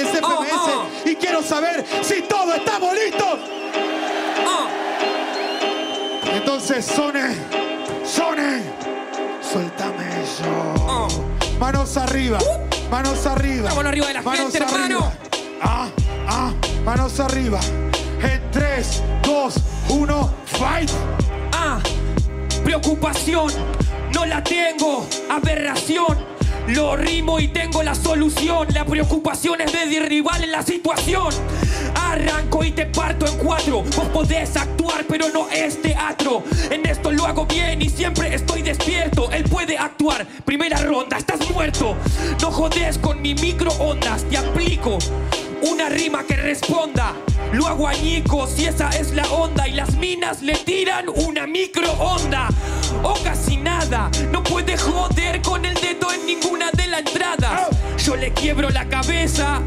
arranca Buenos Aires FMS Oh, y quiero saber si todos estamos listos. Oh. Entonces, Sone, Sone, suéltame eso. Oh. Manos arriba, manos arriba. La mano arriba de la manos gente, arriba. hermano. Ah, ah, manos arriba. En 3, 2, 1, fight. Ah, preocupación, no la tengo. Aberración, lo rimo y tengo la solución. La preocupación es de rival en la situación. Arranco y te parto en cuatro. Vos podés actuar, pero no es teatro. En esto lo hago bien y siempre estoy despierto. Él puede actuar. Primera ronda, estás muerto. No jodes con mi microondas, te aplico. Una rima que responda. Lo hago añicos y esa es la onda. Y las minas le tiran una microonda. O casi nada. No puede joder con el dedo en ninguna de las entradas. Yo le quiebro la cabeza.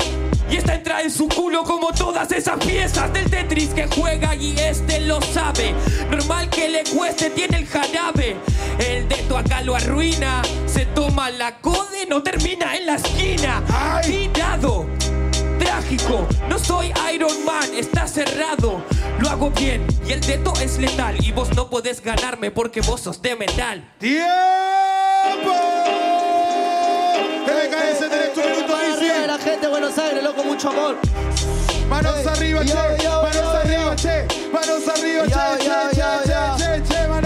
Y esta entra en su culo como todas esas piezas del Tetris que juega y este lo sabe. Normal que le cueste, tiene el jarabe. El dedo acá lo arruina. Se toma la code, no termina en la esquina. Tirado No soy Iron Man, está cerrado. Lo hago bien y el dedo es letal. Y vos no podés ganarme porque vos sos de metal. ¡Tiempo! TVKS, tenés tu minuto, de dice. la gente de Buenos Aires, loco, mucho amor. Manos arriba, che. Manos arriba, che. Manos arriba, che, che, che, yo. che, che.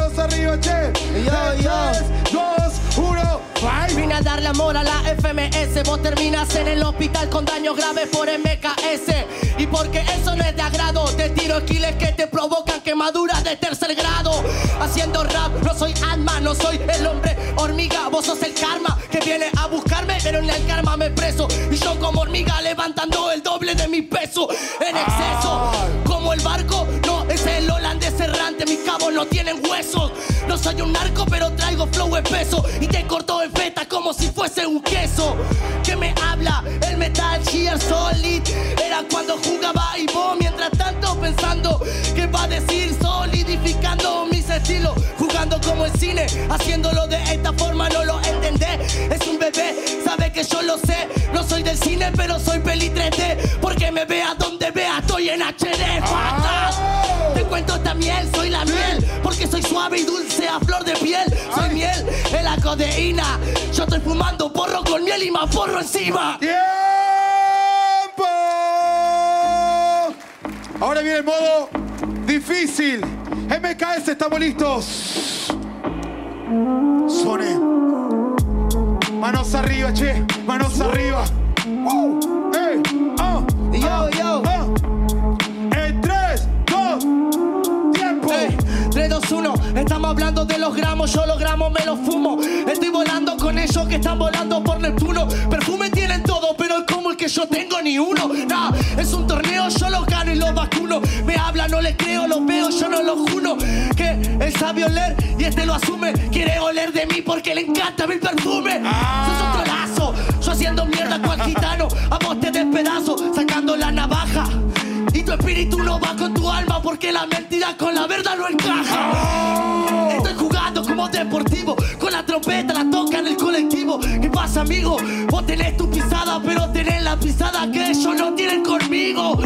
Darle amor a la FMS. Vos terminas en el hospital con daños graves por MKS. Y porque eso no es de agrado, te tiro skills que te provocan quemaduras de tercer grado. Haciendo rap, no soy alma, no soy el hombre hormiga. Vos sos el karma que viene a buscarme, pero en el karma me preso. Y yo como hormiga levantando el doble de mi peso en exceso. Como el barco, no es el holandés errante. Mis cabos no tienen huesos. No soy un narco, pero traigo flow espeso. Y te corto en feta como si fuese un queso. ¿Qué me habla? El Metal Gear Solid. Era cuando jugaba y vos, mientras tanto, pensando qué va a decir, solidificando mis estilos. Jugando como el cine, haciéndolo de esta forma, no lo entendés. Es un bebé, sabe que yo lo sé. No soy del cine, pero soy peli 3D. Porque me vea donde vea, estoy en HD. fatal. Soy suave y dulce a flor de piel. Soy miel en la codeína. Yo estoy fumando porro con miel y más porro encima. ¡Tiempo! Ahora viene el modo difícil. MKS, estamos listos. Sone. Manos arriba, che. Manos arriba. Uh, ey, ah, Yo, ah, yo. Estamos hablando de los gramos, yo los gramos me los fumo. Estoy volando con ellos que están volando por Neptuno. Perfume tienen todo, pero es como el que yo tengo ni uno. Nah, es un torneo, yo los gano y los vacuno. Me habla, no les creo, los veo, yo no los juno. Que él sabe oler y este lo asume. Quiere oler de mí porque le encanta mi perfume. Sos un trolazo, yo haciendo mierda cual gitano. A vos te despedazo, sacando la navaja. Espíritu no va con tu alma porque la mentira con la verdad no encaja. Estoy jugando como deportivo, con la trompeta la toca en el colectivo. ¿Qué pasa, amigo? Vos tenés tu pisada, pero tenés la pisada que ellos no tienen conmigo.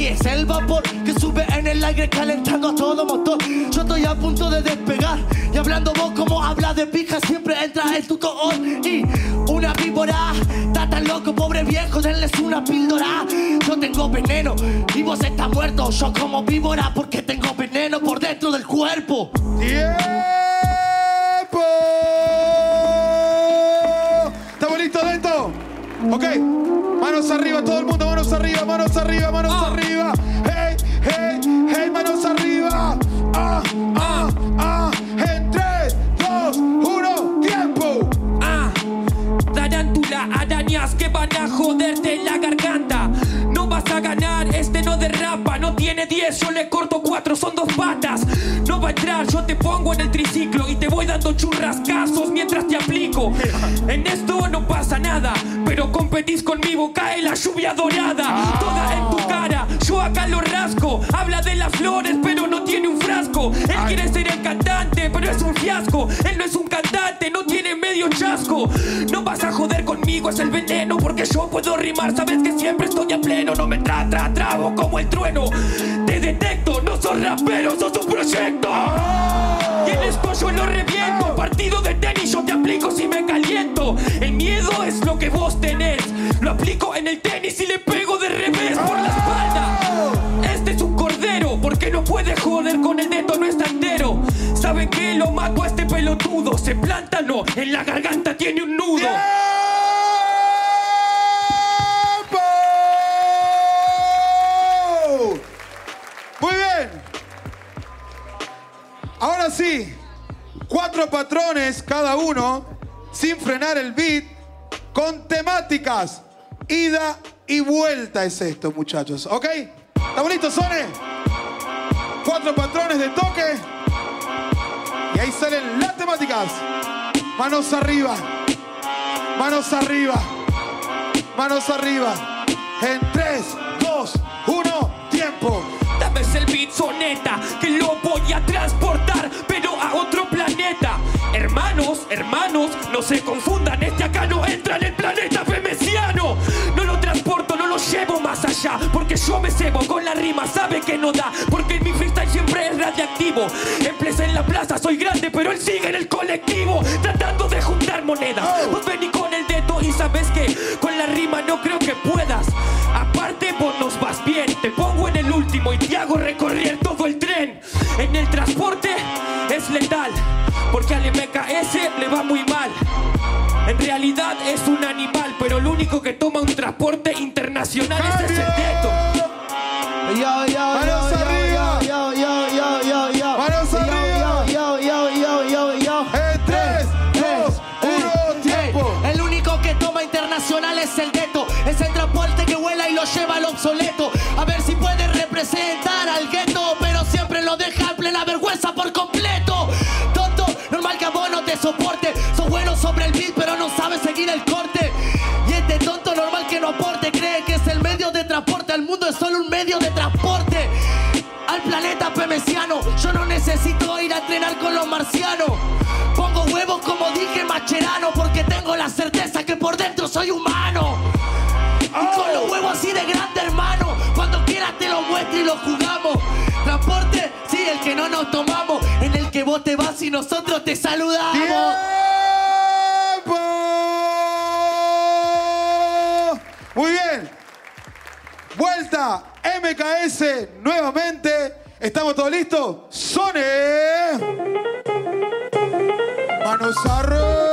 Es el vapor que sube en el aire calentando a todo motor. Yo estoy a punto de despegar. Y hablando vos como habla de pija, siempre entra el tutor. Y una víbora, está tan loco, pobre viejo, denles una píldora. Yo tengo veneno y vos estás muerto. Yo como víbora porque tengo veneno por dentro del cuerpo. ¡Tiempo! ¿Estamos listos, Dento? Ok. Manos arriba, todo el mundo, manos arriba, manos arriba, manos Ah. arriba. Y te voy dando churrascazos mientras te aplico. En esto no pasa nada, pero competís conmigo, cae la lluvia dorada, toda en tu cara. Yo acá lo rasco, habla de las flores, pero no tiene un frasco. Él quiere ser el cantante, pero es un fiasco. Él no es un cantante, no tiene medio chasco. No vas a joder conmigo, es el veneno, porque yo puedo rimar. Sabes que siempre estoy a pleno, no me tra, tra, trago como el trueno. Te detecto, no sos rapero, sos un proyecto. Esto yo lo reviento. Partido de tenis yo te aplico si me caliento. El miedo es lo que vos tenés. Lo aplico en el tenis y le pego de revés por la espalda. Este es un cordero porque no puede joder con el neto, no está entero. ¿Saben qué? Lo mato a este pelotudo. Se planta, no, en la garganta tiene un nudo. Muy bien. Ahora sí, cuatro patrones cada uno, sin frenar el beat, con temáticas. Ida y vuelta es esto, muchachos. ¿Ok? ¿Estamos listos, Sone? Cuatro patrones de toque. Y ahí salen las temáticas. Manos arriba. Manos arriba. Manos arriba. En 3, 2, 1, tiempo. Dame el beat soneta Hermanos, no se confundan, este acá no entra en el planeta femesiano. No lo transporto, no lo llevo más allá, porque yo me cebo con la rima, sabe que no da, porque mi freestyle siempre es radiactivo. Empecé en la plaza, soy grande, pero él sigue en el colectivo, tratando de juntar monedas. Vos vení con el dedo y sabes que con la rima no creo que puedas. Aparte, vos nos vas bien, te pongo en el último y te hago recorrer todo el tren. En el transporte MKS le va muy mal. En realidad es un animal, pero lo único que toma un transporte internacional es ese dedo. Yo, yo, Manos yo, arriba. yo, yo, yo, yo, yo. Manos Yo, arriba. Yo, yo, yo, yo, yo. En tres, dos, uno, tiempo. El único que toma internacional es el gueto. Es el transporte que vuela y lo lleva al obsoleto. A ver si puede representar transporte. Al mundo es solo un medio de transporte. Al planeta pemesiano, yo no necesito ir a entrenar con los marcianos. Pongo huevos como dije Macherano, porque tengo la certeza que por dentro soy humano. Y con los huevos así de grande, hermano. Cuando quieras te lo muestro y lo jugamos. Transporte, sí, el que no nos tomamos. En el que vos te vas y nosotros te saludamos. MKS nuevamente. ¿Estamos todos listos? ¡Sone! Manos arriba.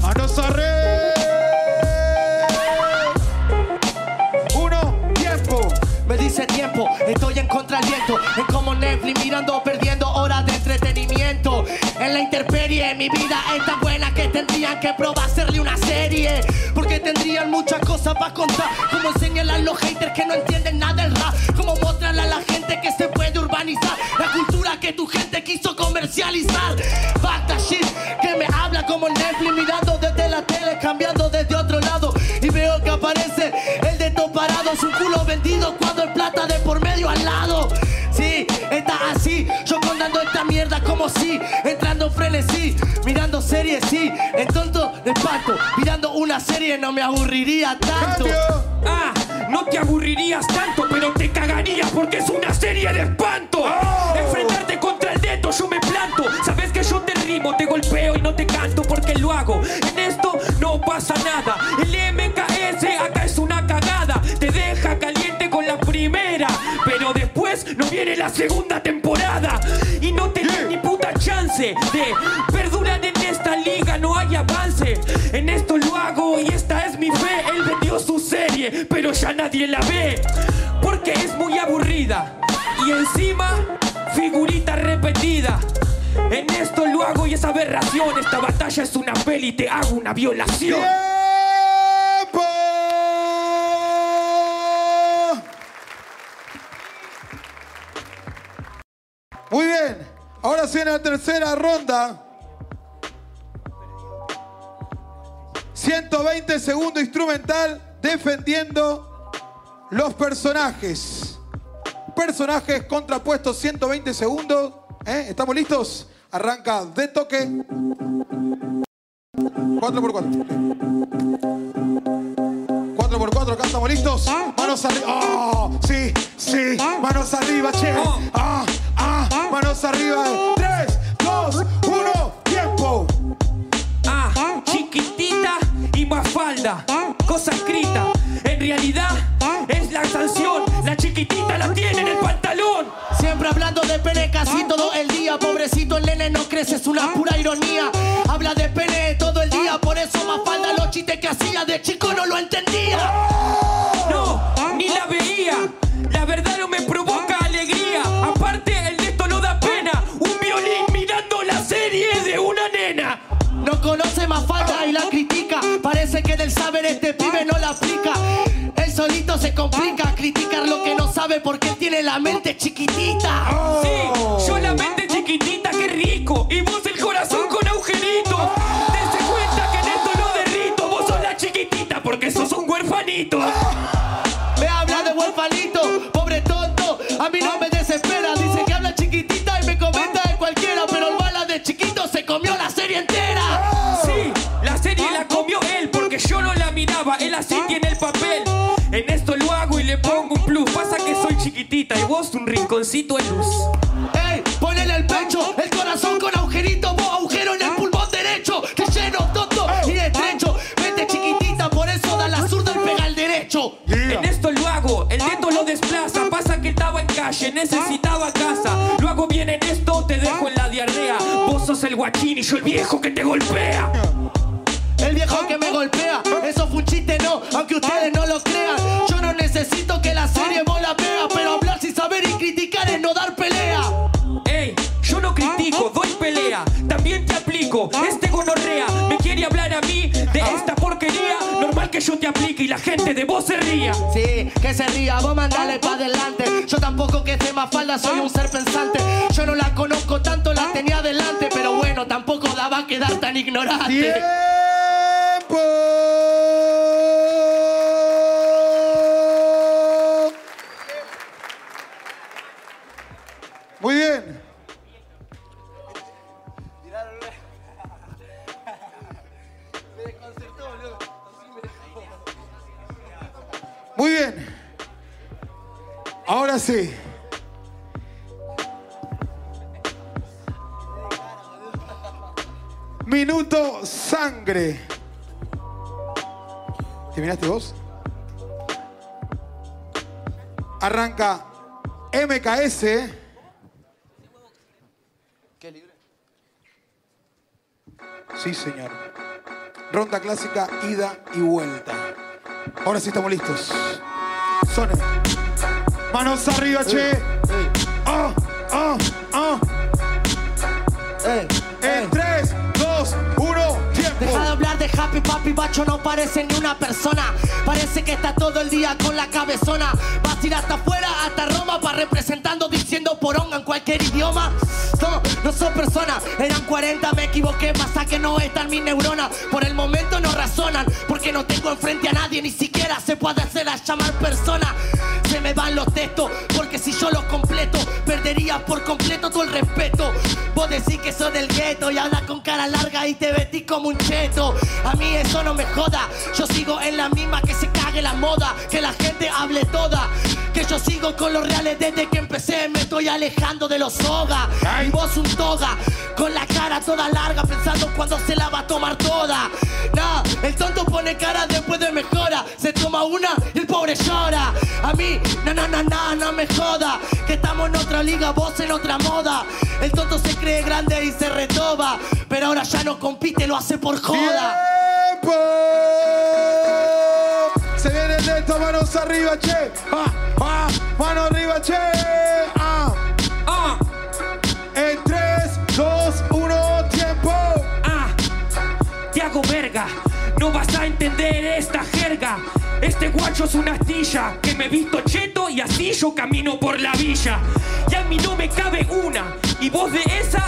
Manos arriba. Uno, tiempo. Me dice tiempo, estoy en contra del viento. En como Netflix mirando, perdiendo horas de entretenimiento. En la intemperie, mi vida es tan buena que tendrían que probar hacerle una serie. Porque tendrían muchas cosas para contar. Como enseñarle a los haters que no entienden nada del rap. Como mostrarle a la gente que se puede urbanizar. La cultura que tu gente quiso comercializar. Basta shit, que me habla como Netflix mirando desde la tele, cambiando desde otro lado. Y veo que aparece el de todo parado, su culo vendido cuando el plata de por medio al lado. Sí, está así, yo contando esta mierda como si serie no me aburriría tanto. Ah, no te aburrirías tanto, pero te cagarías porque es una serie de espanto. Enfrentarte contra el dedo, yo me planto. Sabes que yo te rimo, te golpeo y no te canto porque lo hago. En esto no pasa nada. El MKS acá es una cagada. Te deja caliente con la primera, pero después no viene la segunda temporada. Y no tenés ni puta chance de perdurar pero ya nadie la ve, porque es muy aburrida. Y encima, figurita repetida. En esto lo hago y es aberración. Esta batalla es una peli, te hago una violación. ¡Tiempo! Muy bien, ahora sí en la tercera ronda. 120 segundos instrumental defendiendo los personajes. Personajes contrapuestos 120 segundos. ¿Eh? ¿Estamos listos? Arranca de toque. 4x4. 4x4, acá estamos listos. Manos arriba. Oh, sí, sí. Manos arriba, che. Ah, ah. Manos arriba. Cosa escrita. En realidad es la sanción. La chiquitita la tiene en el pantalón. Siempre hablando de pene casi todo el día. Pobrecito el nene no crece, es una pura ironía. Habla de pene todo el día, por eso más falda los chistes que hacía de chico no lo entendía. Sabe porque él tiene la mente chiquitita. Rinconcito de luz. Ey, ponele el pecho, el corazón con agujerito, vos agujero en el pulmón derecho, que lleno, tonto y estrecho. Mente chiquitita, por eso da la zurda y pega el derecho. En esto lo hago, el dedo lo desplaza. Pasa que estaba en calle, necesitaba casa. Lo hago bien en esto, te dejo en la diarrea. Vos sos el guachín y yo el viejo que te golpea. El viejo que me golpea, eso fue un chiste, no, aunque ustedes no lo crean. Yo no necesito que la serie vos la que yo te aplique y la gente de vos se ría. Sí, que se ría, vos mandale pa' adelante. Yo tampoco que sé más falda, soy un ser pensante. Yo no la conozco tanto, la tenía delante, pero bueno, tampoco daba a quedar tan ignorante. ¡Tiempo! Muy bien. Ahora. Minuto sangre. ¿Terminaste vos? Arranca MKS. Sí, señor. Ronda clásica, ida y vuelta. Ahora sí estamos listos. Manos arriba, che. Ah, ah, ah. En 3, 2, 1, tiempo. Deja de hablar de happy papi bacho, no parece ni una persona. Parece que está todo el día con la cabezona. Vas a ir hasta afuera, hasta Roma, para representando diciendo poronga en cualquier idioma. Son personas, eran 40, me equivoqué. Pasa que no están mis neuronas. Por el momento no razonan, porque no tengo enfrente a nadie, ni siquiera se puede hacer a llamar persona. Se me van los textos, porque si yo los completo, perdería por completo todo el respeto. Vos decís que sos del gueto y hablas con cara larga y te vestís como un cheto. A mí eso no me joda, yo sigo en la misma que se cague la moda, que la gente hable toda. Yo sigo con los reales desde que empecé, me estoy alejando de los soga. Y vos un toga, con la cara toda larga, pensando cuando se la va a tomar toda. Nah, el tonto pone cara después de mejora, se toma una y el pobre llora. A mí, no, no, no, no, no me joda, que estamos en otra liga, vos en otra moda. El tonto se cree grande y se retoba, pero ahora ya no compite, lo hace por joda. ¡Tiempo! Se viene el neto, manos arriba, che. Ah, ah, mano arriba, che. Ah. Ah, En 3, 2, 1, tiempo. ah, te hago verga. No vas a entender esta jerga. Este guacho es una astilla que me visto cheto y así yo camino por la villa. Y a mí no me cabe una. Y vos de esa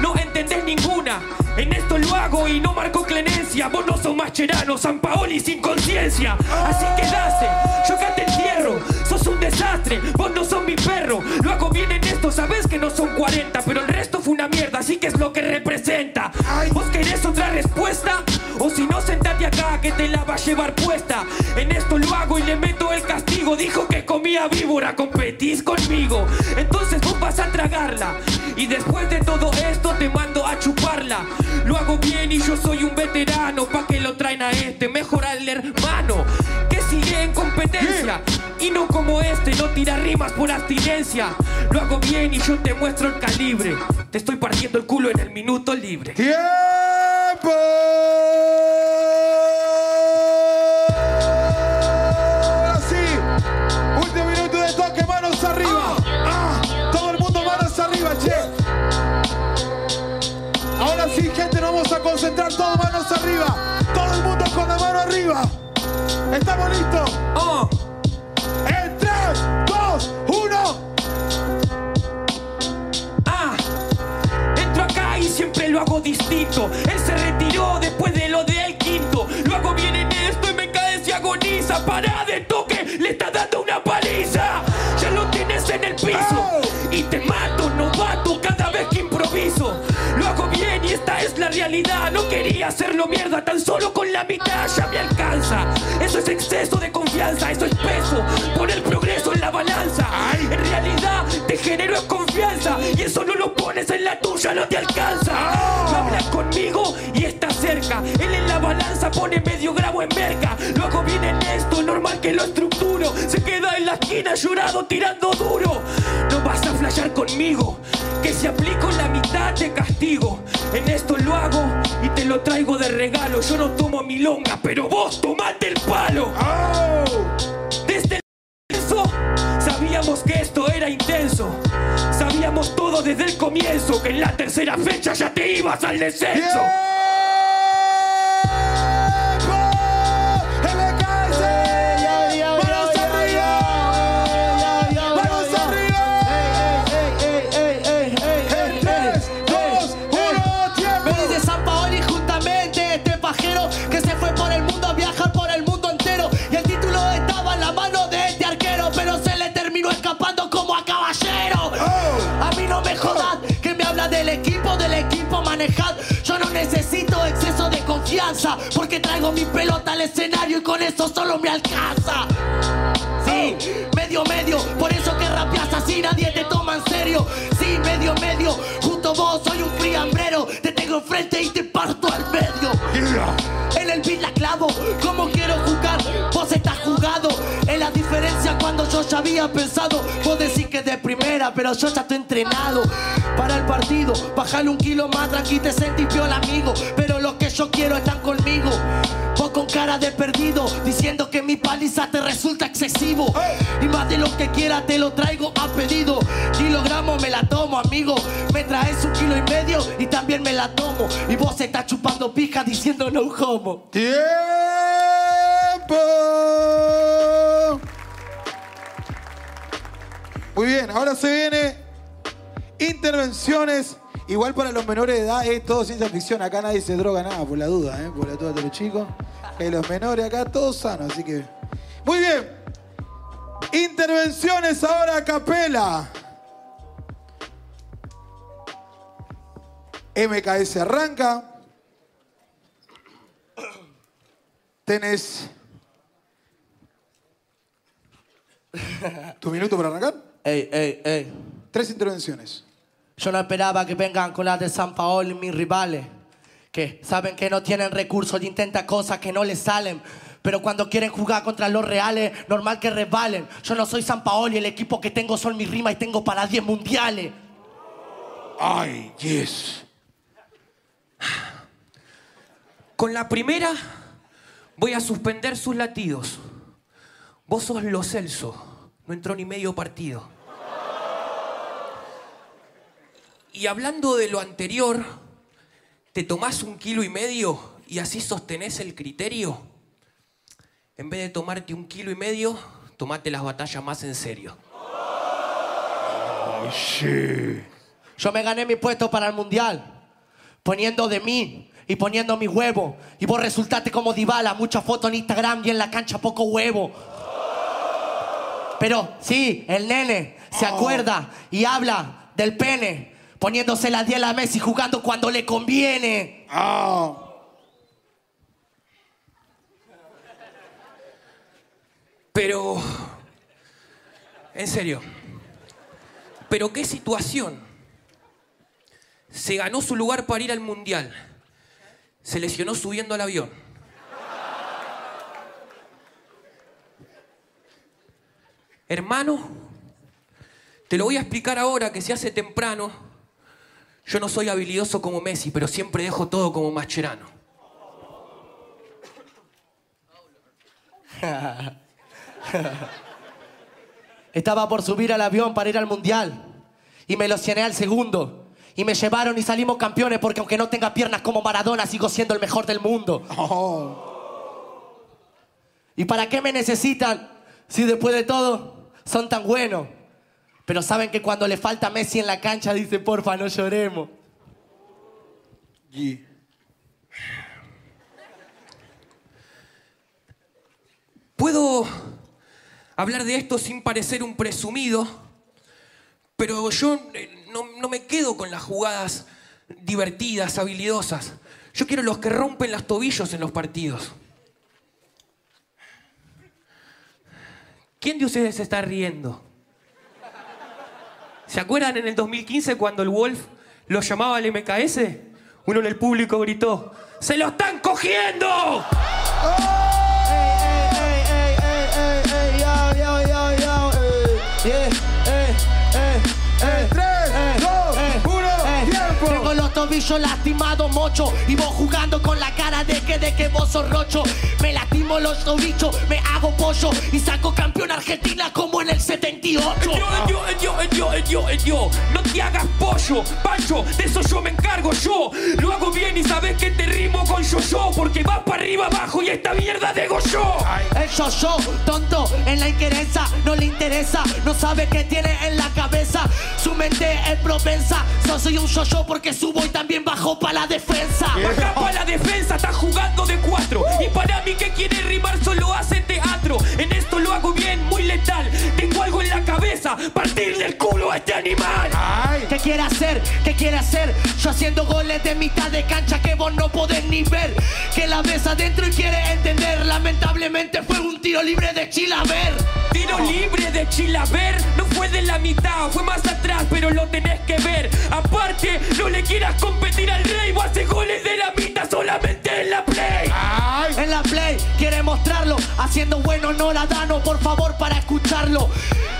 no entendés ninguna. En esto lo hago y no marco clemencia. Vos no sos Mascherano, San Paoli sin conciencia. Así que dase, yo acá te entierro. Sos un desastre, vos no sos mi perro. Lo hago bien en esto, sabes que no son 40, pero el resto fue una mierda, así que es lo que representa. ¿Vos querés otra respuesta? O si no, sentate acá que te la va a llevar puesta. En esto lo hago y le meto el castigo. Dijo que comía víbora, competís conmigo. Entonces a tragarla. Y después de todo esto te mando a chuparla. Lo hago bien y yo soy un veterano. Pa' que lo traen a este, mejor al hermano. Que sigue en competencia. Y no como este, no tira rimas por abstinencia. Lo hago bien y yo te muestro el calibre. Te estoy partiendo el culo en el minuto libre. ¡Tiempo! Ahora sí, gente, nos vamos a concentrar, todos manos arriba. Todo el mundo con la mano arriba. ¿Estamos listos? Oh. En 3, 2, 1. Ah, entro acá y siempre lo hago distinto. Él se retiró después de lo del quinto. Lo hago bien en esto y me cae si agoniza. Para de toque, le está dando una paliza. Realidad. No quería hacerlo mierda, tan solo con la mitad ya me alcanza. Eso es exceso de confianza, eso es peso. Por el progreso en la balanza. En realidad te genero confianza y eso no lo pones en la tuya, no te alcanza. Habla conmigo y está cerca. Él en la balanza pone medio gramo en merca. Lo en esto, normal que lo estructuro. Se queda en la esquina llorado tirando duro. No vas a flashear conmigo, si aplico la mitad te castigo. En esto lo hago y te lo traigo de regalo. Yo no tomo milonga, pero vos tomate el palo. Desde el comienzo sabíamos que esto era intenso. Sabíamos todo desde el comienzo que en la tercera fecha ya te ibas al descenso. ¡Manos manejad yo no necesito exceso de confianza porque traigo mi pelota al escenario y con eso solo me alcanza Sí, medio medio, por eso que rapeas así nadie te toma en serio. Sí, medio medio, junto a vos soy un friambrero. Te tengo enfrente y te parto al medio. En el beat la clavo, como quiero jugar, vos estás jugado. La diferencia cuando yo ya había pensado. Vos decís que de primera, pero yo ya estoy entrenado. Para el partido, bajale un kilo más, tranqui te sentís piola amigo. Pero los que yo quiero están conmigo. Vos con cara de perdido, diciendo que mi paliza te resulta excesivo. Y más de lo que quiera te lo traigo a pedido. Kilogramo me la tomo, amigo. Me traes un kilo y medio y también me la tomo. Y vos estás chupando pija diciendo no homo. ¡Tiempo! Muy bien, ahora se viene intervenciones. Igual para los menores de edad es todo ciencia ficción. Acá nadie se droga nada, por la duda, ¿eh? por la duda de los chicos. Que los menores acá todos sanos, así que. Muy bien. Intervenciones ahora a capela. MKS arranca. Tenés. ¿Tu minuto para arrancar? Ey, ey, ey. Tres intervenciones. Yo no esperaba que vengan con las de San Paolo mis rivales. Que saben que no tienen recursos y intentan cosas que no les salen. Pero cuando quieren jugar contra los reales, normal que resbalen. Yo no soy San Paolo y el equipo que tengo son mis rimas y tengo para 10 mundiales. Ay, yes. Con la primera voy a suspender sus latidos. Vos sos lo Celso. No entró ni medio partido. Y hablando de lo anterior, te tomás un kilo y medio y así sostenés el criterio, en vez de tomarte un kilo y medio, tomate las batallas más en serio. Yo me gané mi puesto para el mundial, poniendo de mí y poniendo mi huevo. Y vos resultaste como Dybala, muchas fotos en Instagram y en la cancha poco huevo. Pero sí, el nene se acuerda y habla del pene, poniéndose la 10 a la Messi jugando cuando le conviene. Ah. Pero, en serio, pero qué situación. Se ganó su lugar para ir al mundial. Se lesionó subiendo al avión. Hermano, te lo voy a explicar ahora que se hace temprano. Yo no soy habilidoso como Messi, pero siempre dejo todo como Mascherano. Estaba por subir al avión para ir al mundial y me lo cené al segundo. Y me llevaron y salimos campeones porque aunque no tenga piernas como Maradona, sigo siendo el mejor del mundo. Oh. ¿Y para qué me necesitan si después de todo son tan buenos? Pero saben que cuando le falta Messi en la cancha dice, porfa, no lloremos. Y- Puedo hablar de esto sin parecer un presumido, pero yo eh, no, no me quedo con las jugadas divertidas, habilidosas. Yo quiero los que rompen los tobillos en los partidos. ¿Quién de ustedes está riendo? ¿Se acuerdan en el 2015 cuando el Wolf lo llamaba al MKS? Uno en el público gritó, ¡Se lo están cogiendo! Tres, Los tobillos lastimados, mocho. Y vos jugando con la cara de que de que vos sos rocho. Me lastimo los tobillos, me hago pollo. Y saco campeón Argentina como en el 78. Yo, yo, yo, yo, yo, yo, no te hagas pollo, Pancho, de eso yo me encargo yo. Lo hago bien y sabes que te rimo con yo yo, porque vas para arriba abajo y esta mierda de yo. El yo-yo, tonto, en la inquerencia, no le interesa, no sabe qué tiene en la cabeza. Su mente es propensa, yo soy un yo-yo porque subo y también bajo para la defensa. Acá para la defensa está jugando de cuatro. Y para mí que quiere rimar solo hace teatro. En esto lo hago bien, muy letal. Tengo algo en la cabeza, partirle el culo a este animal. Ay. ¿Qué quiere hacer? ¿Qué quiere hacer? Yo haciendo goles de mitad de cancha que vos no podés ni ver. Que la ves adentro y quiere entender. Lamentablemente fue un tiro libre de Chilaver. Tiro libre de Chilaver, no fue de la mitad, fue más atrás, pero lo tenés que ver. Aparte, no le quieras competir al rey, vos haces goles de la mitad solamente en la play. Ay. En la play quiere mostrarlo, haciendo bueno no la dano, por favor para escucharlo.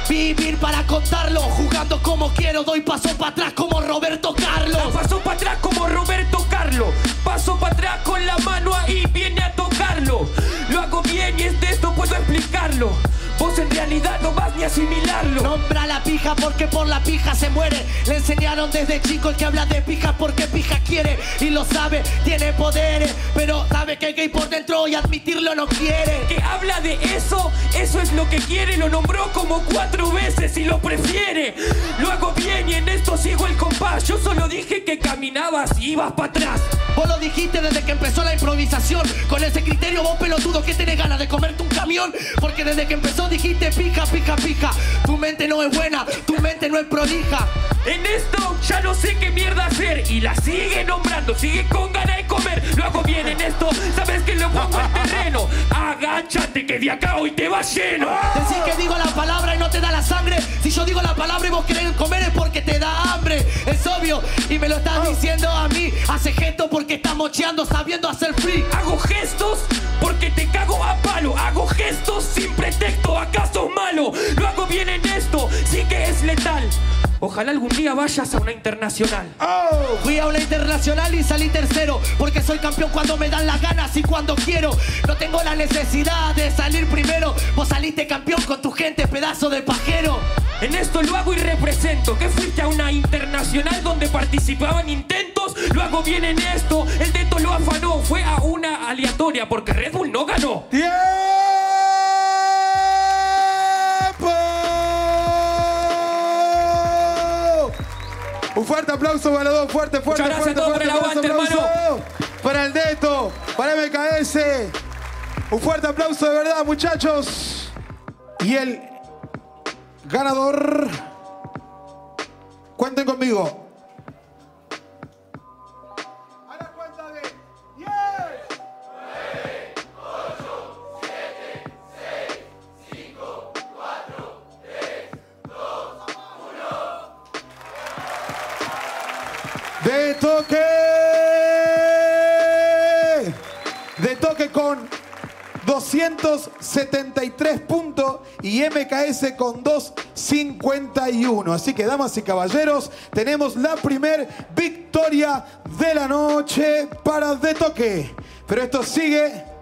Vivir para contarlo, jugando como quiero, doy paso para atrás como Roberto Carlos. Paso para atrás como Roberto Carlos. Paso para atrás con la mano ahí, viene a Lo hago bien y es de esto puedo explicarlo. Vos en realidad no vas ni a asimilarlo. Nombra la pija porque por la pija se muere. Le enseñaron desde chico el que habla de pija porque pija quiere y lo sabe, tiene poderes, pero sabe que es gay por dentro y admitirlo no quiere. que habla de eso, eso es lo que quiere, lo nombró como cuatro veces y lo prefiere. Lo hago bien y en esto sigo el compás. Yo solo dije que caminabas y ibas para atrás. Vos lo dijiste desde que empezó la improvisación. Con ese criterio, vos pelotudo que tenés ganas de comerte un camión. Porque desde que empezó dijiste pica, pica, pica. Tu mente no es buena, tu mente no es prolija. En esto ya no sé qué mierda hacer y la sigue nombrando, sigue con ganas de comer. Lo hago bien en esto, sabes que lo pongo en terreno. Agáchate que de acá hoy te va lleno. Decir que digo la palabra y no te da la sangre. Si yo digo la palabra y vos querés comer es porque te da hambre. Es obvio y me lo estás diciendo a mí. Hace gesto porque está mocheando sabiendo hacer free. Hago gestos porque te cago a palo. Hago gestos sin pretexto, acaso malo. Lo hago bien en esto, sí que es letal. Ojalá algún día vayas a una internacional. Oh. Fui a una internacional y salí tercero Porque soy campeón cuando me dan las ganas y cuando quiero No tengo la necesidad de salir primero Vos saliste campeón con tu gente, pedazo de pajero En esto lo hago y represento que fuiste a una internacional donde participaban intentos Lo hago bien en esto, el dedo lo afanó. Fue a una aleatoria porque Red Bull no ganó. Un fuerte aplauso para los dos, fuerte, fuerte, Muchas gracias fuerte, a todos por el fuerte, aguante, aplauso. Para el Deto, para MKS. Un fuerte aplauso de verdad, muchachos. Y el ganador. Cuenten conmigo. 273 puntos y MKS con 251. Así que, damas y caballeros, tenemos la primer victoria de la noche para De Toque. Pero esto sigue